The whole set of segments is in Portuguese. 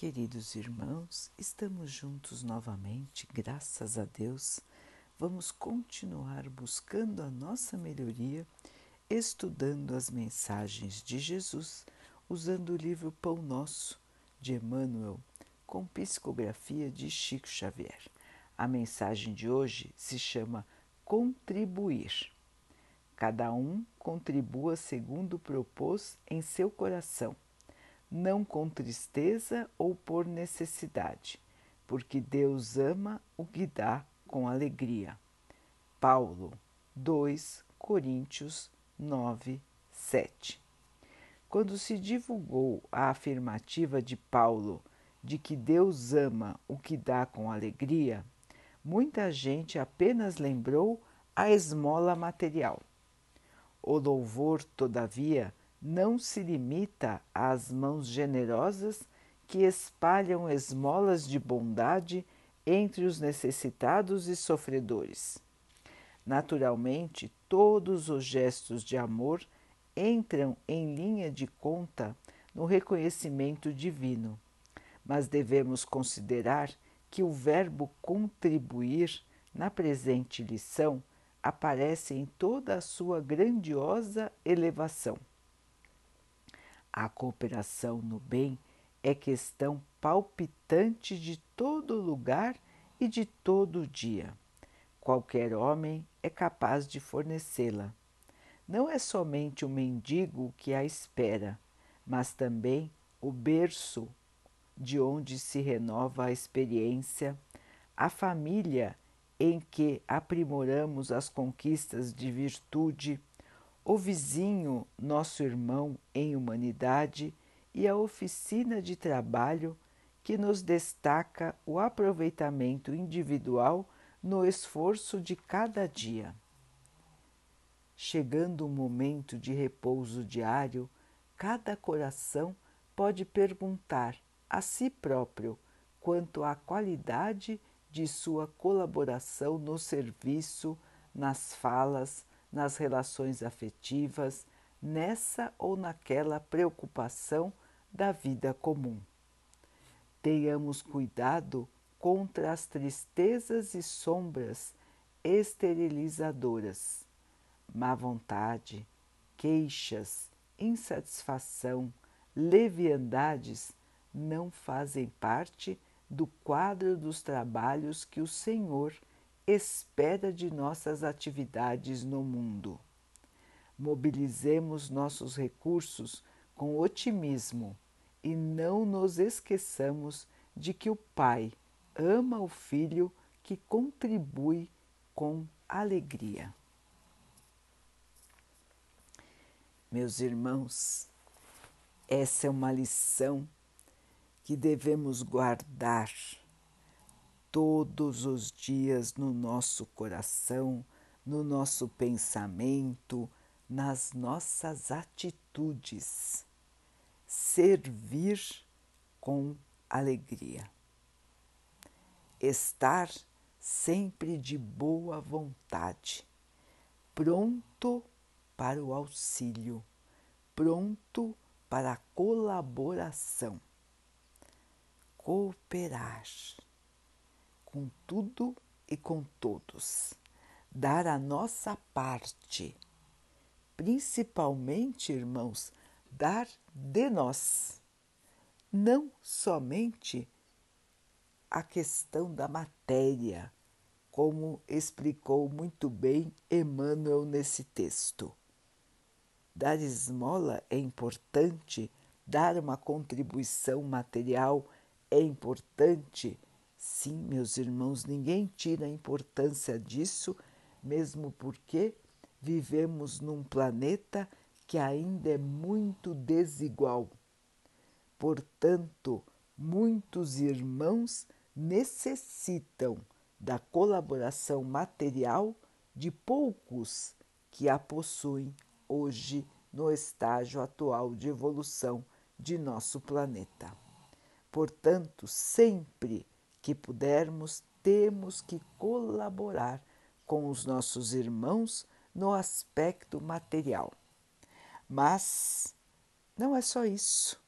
Queridos irmãos, estamos juntos novamente, graças a Deus. Vamos continuar buscando a nossa melhoria, estudando as mensagens de Jesus, usando o livro Pão Nosso de Emmanuel, com psicografia de Chico Xavier. A mensagem de hoje se chama Contribuir. Cada um contribua segundo propôs em seu coração não com tristeza ou por necessidade, porque Deus ama o que dá com alegria. Paulo 2 Coríntios 9, 7. Quando se divulgou a afirmativa de Paulo de que Deus ama o que dá com alegria, muita gente apenas lembrou a esmola material. O louvor, todavia, não se limita às mãos generosas que espalham esmolas de bondade entre os necessitados e sofredores. Naturalmente, todos os gestos de amor entram em linha de conta no reconhecimento divino, mas devemos considerar que o verbo contribuir na presente lição aparece em toda a sua grandiosa elevação. A cooperação no bem é questão palpitante de todo lugar e de todo dia. Qualquer homem é capaz de fornecê-la. Não é somente o mendigo que a espera, mas também o berço de onde se renova a experiência, a família em que aprimoramos as conquistas de virtude, o vizinho, nosso irmão em humanidade, e a oficina de trabalho que nos destaca o aproveitamento individual no esforço de cada dia. Chegando o momento de repouso diário, cada coração pode perguntar a si próprio quanto à qualidade de sua colaboração no serviço, nas falas, nas relações afetivas, nessa ou naquela preocupação da vida comum. Tenhamos cuidado contra as tristezas e sombras esterilizadoras, má vontade, queixas, insatisfação, leviandades não fazem parte do quadro dos trabalhos que o Senhor espera de nossas atividades no mundo. Mobilizemos nossos recursos com otimismo e não nos esqueçamos de que o Pai ama o Filho que contribui com alegria. Meus irmãos, essa é uma lição que devemos guardar todos os dias no nosso coração, no nosso pensamento, nas nossas atitudes. Servir com alegria. Estar sempre de boa vontade, pronto para o auxílio, pronto para a colaboração. Cooperar com tudo e com todos, dar a nossa parte, principalmente, irmãos, dar de nós, não somente a questão da matéria, como explicou muito bem Emmanuel nesse texto. Dar esmola é importante, dar uma contribuição material é importante Sim, meus irmãos, ninguém tira a importância disso, mesmo porque vivemos num planeta que ainda é muito desigual. Portanto, muitos irmãos necessitam da colaboração material de poucos que a possuem hoje no estágio atual de evolução de nosso planeta. Portanto, sempre que pudermos, temos que colaborar com os nossos irmãos no aspecto material. Mas não é só isso.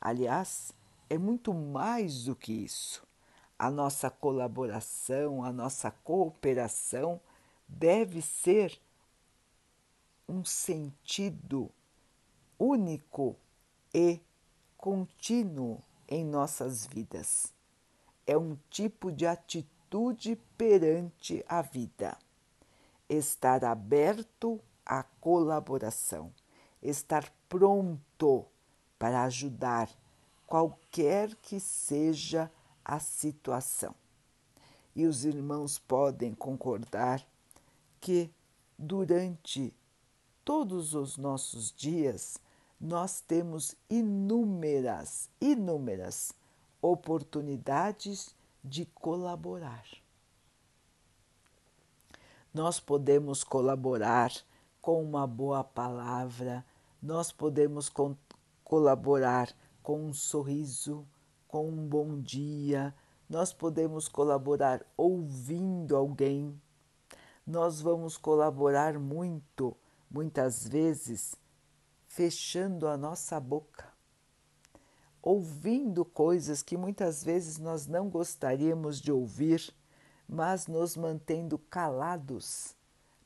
Aliás, é muito mais do que isso. A nossa colaboração, a nossa cooperação deve ser um sentido único e contínuo em nossas vidas. É um tipo de atitude perante a vida. Estar aberto à colaboração, estar pronto para ajudar qualquer que seja a situação. E os irmãos podem concordar que durante todos os nossos dias nós temos inúmeras, inúmeras oportunidades de colaborar. Nós podemos colaborar com uma boa palavra, nós podemos colaborar com um sorriso, com um bom dia, nós podemos colaborar ouvindo alguém, nós vamos colaborar muito, muitas vezes, fechando a nossa boca, ouvindo coisas que muitas vezes nós não gostaríamos de ouvir, mas nos mantendo calados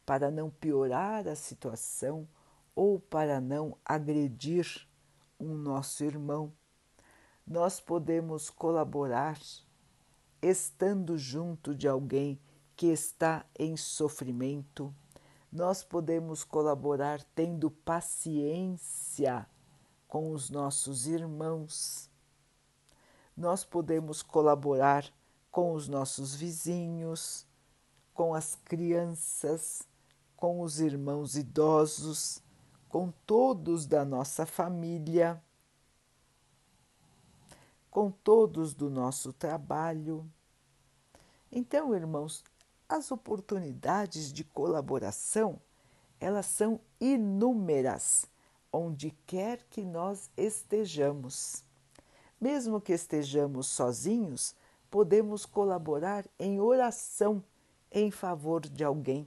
para não piorar a situação ou para não agredir um nosso irmão. Nós podemos colaborar estando junto de alguém que está em sofrimento, nós podemos colaborar tendo paciência com os nossos irmãos. Nós podemos colaborar com os nossos vizinhos, com as crianças, com os irmãos idosos, com todos da nossa família, com todos do nosso trabalho. Então, irmãos, as oportunidades de colaboração, elas são inúmeras, onde quer que nós estejamos. Mesmo que estejamos sozinhos, podemos colaborar em oração em favor de alguém,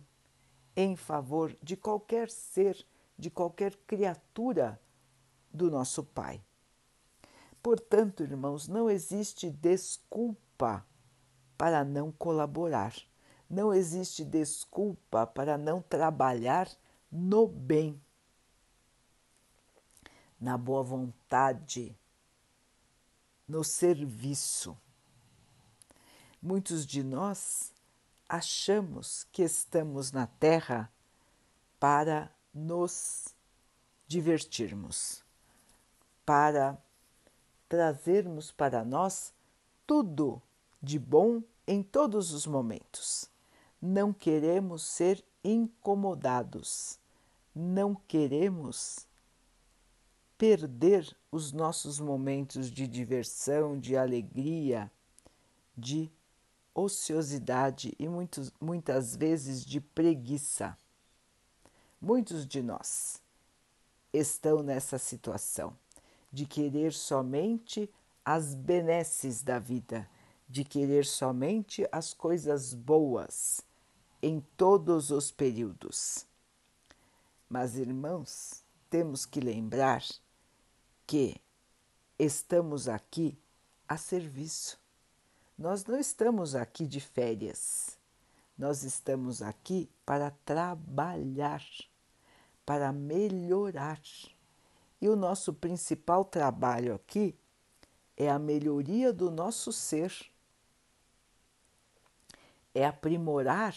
em favor de qualquer ser, de qualquer criatura do nosso Pai. Portanto, irmãos, não existe desculpa para não colaborar. Não existe desculpa para não trabalhar no bem, na boa vontade, no serviço. Muitos de nós achamos que estamos na Terra para nos divertirmos, para trazermos para nós tudo de bom em todos os momentos não queremos ser incomodados, não queremos perder os nossos momentos de diversão, de alegria, de ociosidade e muitos, muitas vezes de preguiça. Muitos de nós estão nessa situação de querer somente as benesses da vida, de querer somente as coisas boas em todos os períodos. Mas, irmãos, temos que lembrar que estamos aqui a serviço. Nós não estamos aqui de férias. Nós estamos aqui para trabalhar, para melhorar. E o nosso principal trabalho aqui é a melhoria do nosso ser, é aprimorar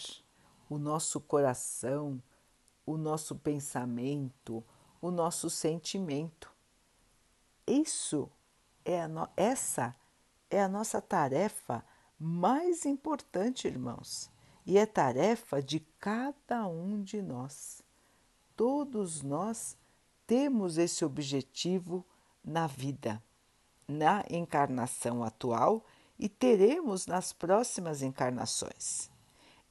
o nosso coração, o nosso pensamento, o nosso sentimento. Isso é no... essa é a nossa tarefa mais importante, irmãos, e é tarefa de cada um de nós. Todos nós temos esse objetivo na vida, na encarnação atual e teremos nas próximas encarnações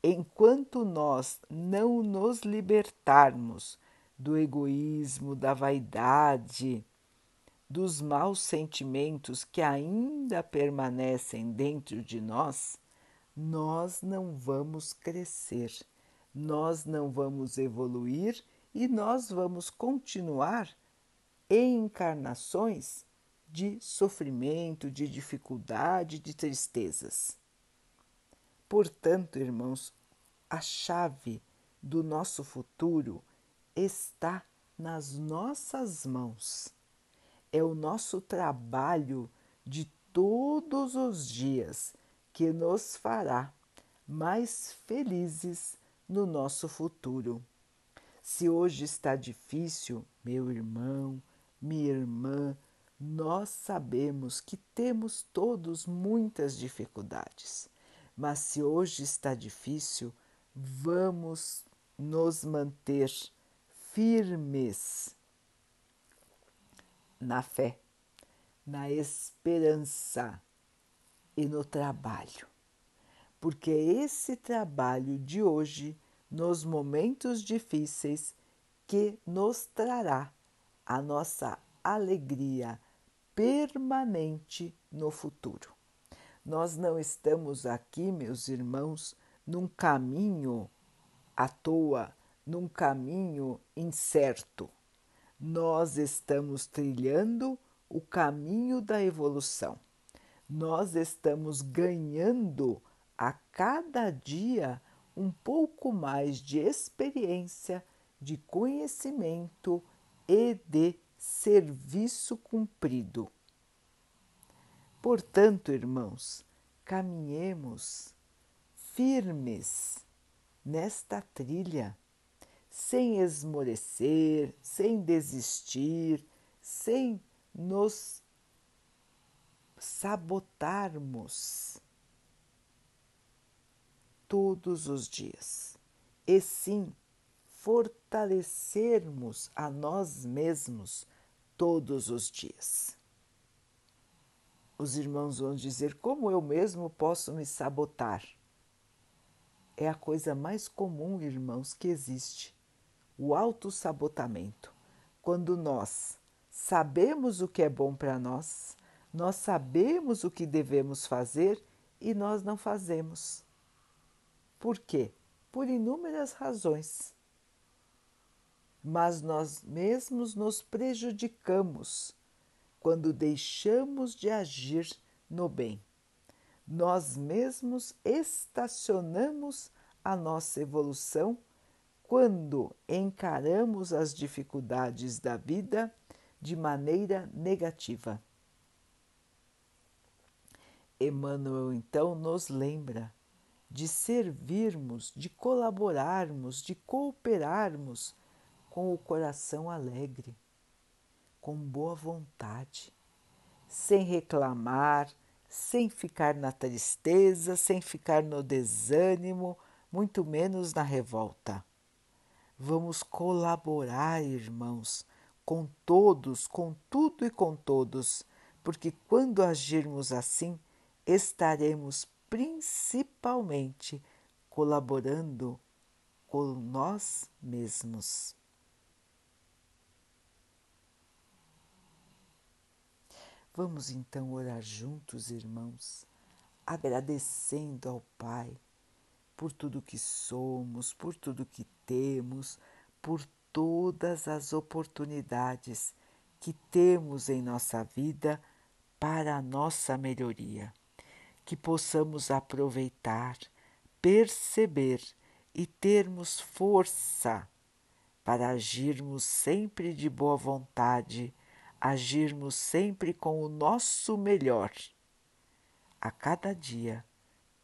enquanto nós não nos libertarmos do egoísmo, da vaidade, dos maus sentimentos que ainda permanecem dentro de nós, nós não vamos crescer, nós não vamos evoluir e nós vamos continuar em encarnações de sofrimento, de dificuldade, de tristezas. Portanto, irmãos, a chave do nosso futuro está nas nossas mãos. É o nosso trabalho de todos os dias que nos fará mais felizes no nosso futuro. Se hoje está difícil, meu irmão, minha irmã, nós sabemos que temos todos muitas dificuldades, mas se hoje está difícil, vamos nos manter firmes na fé, na esperança e no trabalho, porque esse trabalho de hoje, nos momentos difíceis, que nos trará a nossa alegria permanente no futuro. Nós não estamos aqui, meus irmãos, num caminho à toa, num caminho incerto. Nós estamos trilhando o caminho da evolução. Nós estamos ganhando a cada dia um pouco mais de experiência, de conhecimento e de serviço cumprido. Portanto, irmãos, caminhemos firmes nesta trilha sem esmorecer, sem desistir, sem nos sabotarmos todos os dias, e sim fortalecermos a nós mesmos todos os dias. Os irmãos vão dizer: como eu mesmo posso me sabotar? É a coisa mais comum, irmãos, que existe o autossabotamento. Quando nós sabemos o que é bom para nós, nós sabemos o que devemos fazer e nós não fazemos. Por quê? Por inúmeras razões. Mas nós mesmos nos prejudicamos quando deixamos de agir no bem. Nós mesmos estacionamos a nossa evolução quando encaramos as dificuldades da vida de maneira negativa. Emmanuel então nos lembra de servirmos, de colaborarmos, de cooperarmos com o coração alegre, com boa vontade, sem reclamar, sem ficar na tristeza, sem ficar no desânimo, muito menos na revolta. Vamos colaborar, irmãos, com todos, com tudo e com todos, porque quando agirmos assim, estaremos principalmente colaborando com nós mesmos. Vamos então orar juntos, irmãos, agradecendo ao Pai por tudo que somos, por tudo que temos, por todas as oportunidades que temos em nossa vida para a nossa melhoria. Que possamos aproveitar, perceber e termos força para agirmos sempre de boa vontade, agirmos sempre com o nosso melhor. A cada dia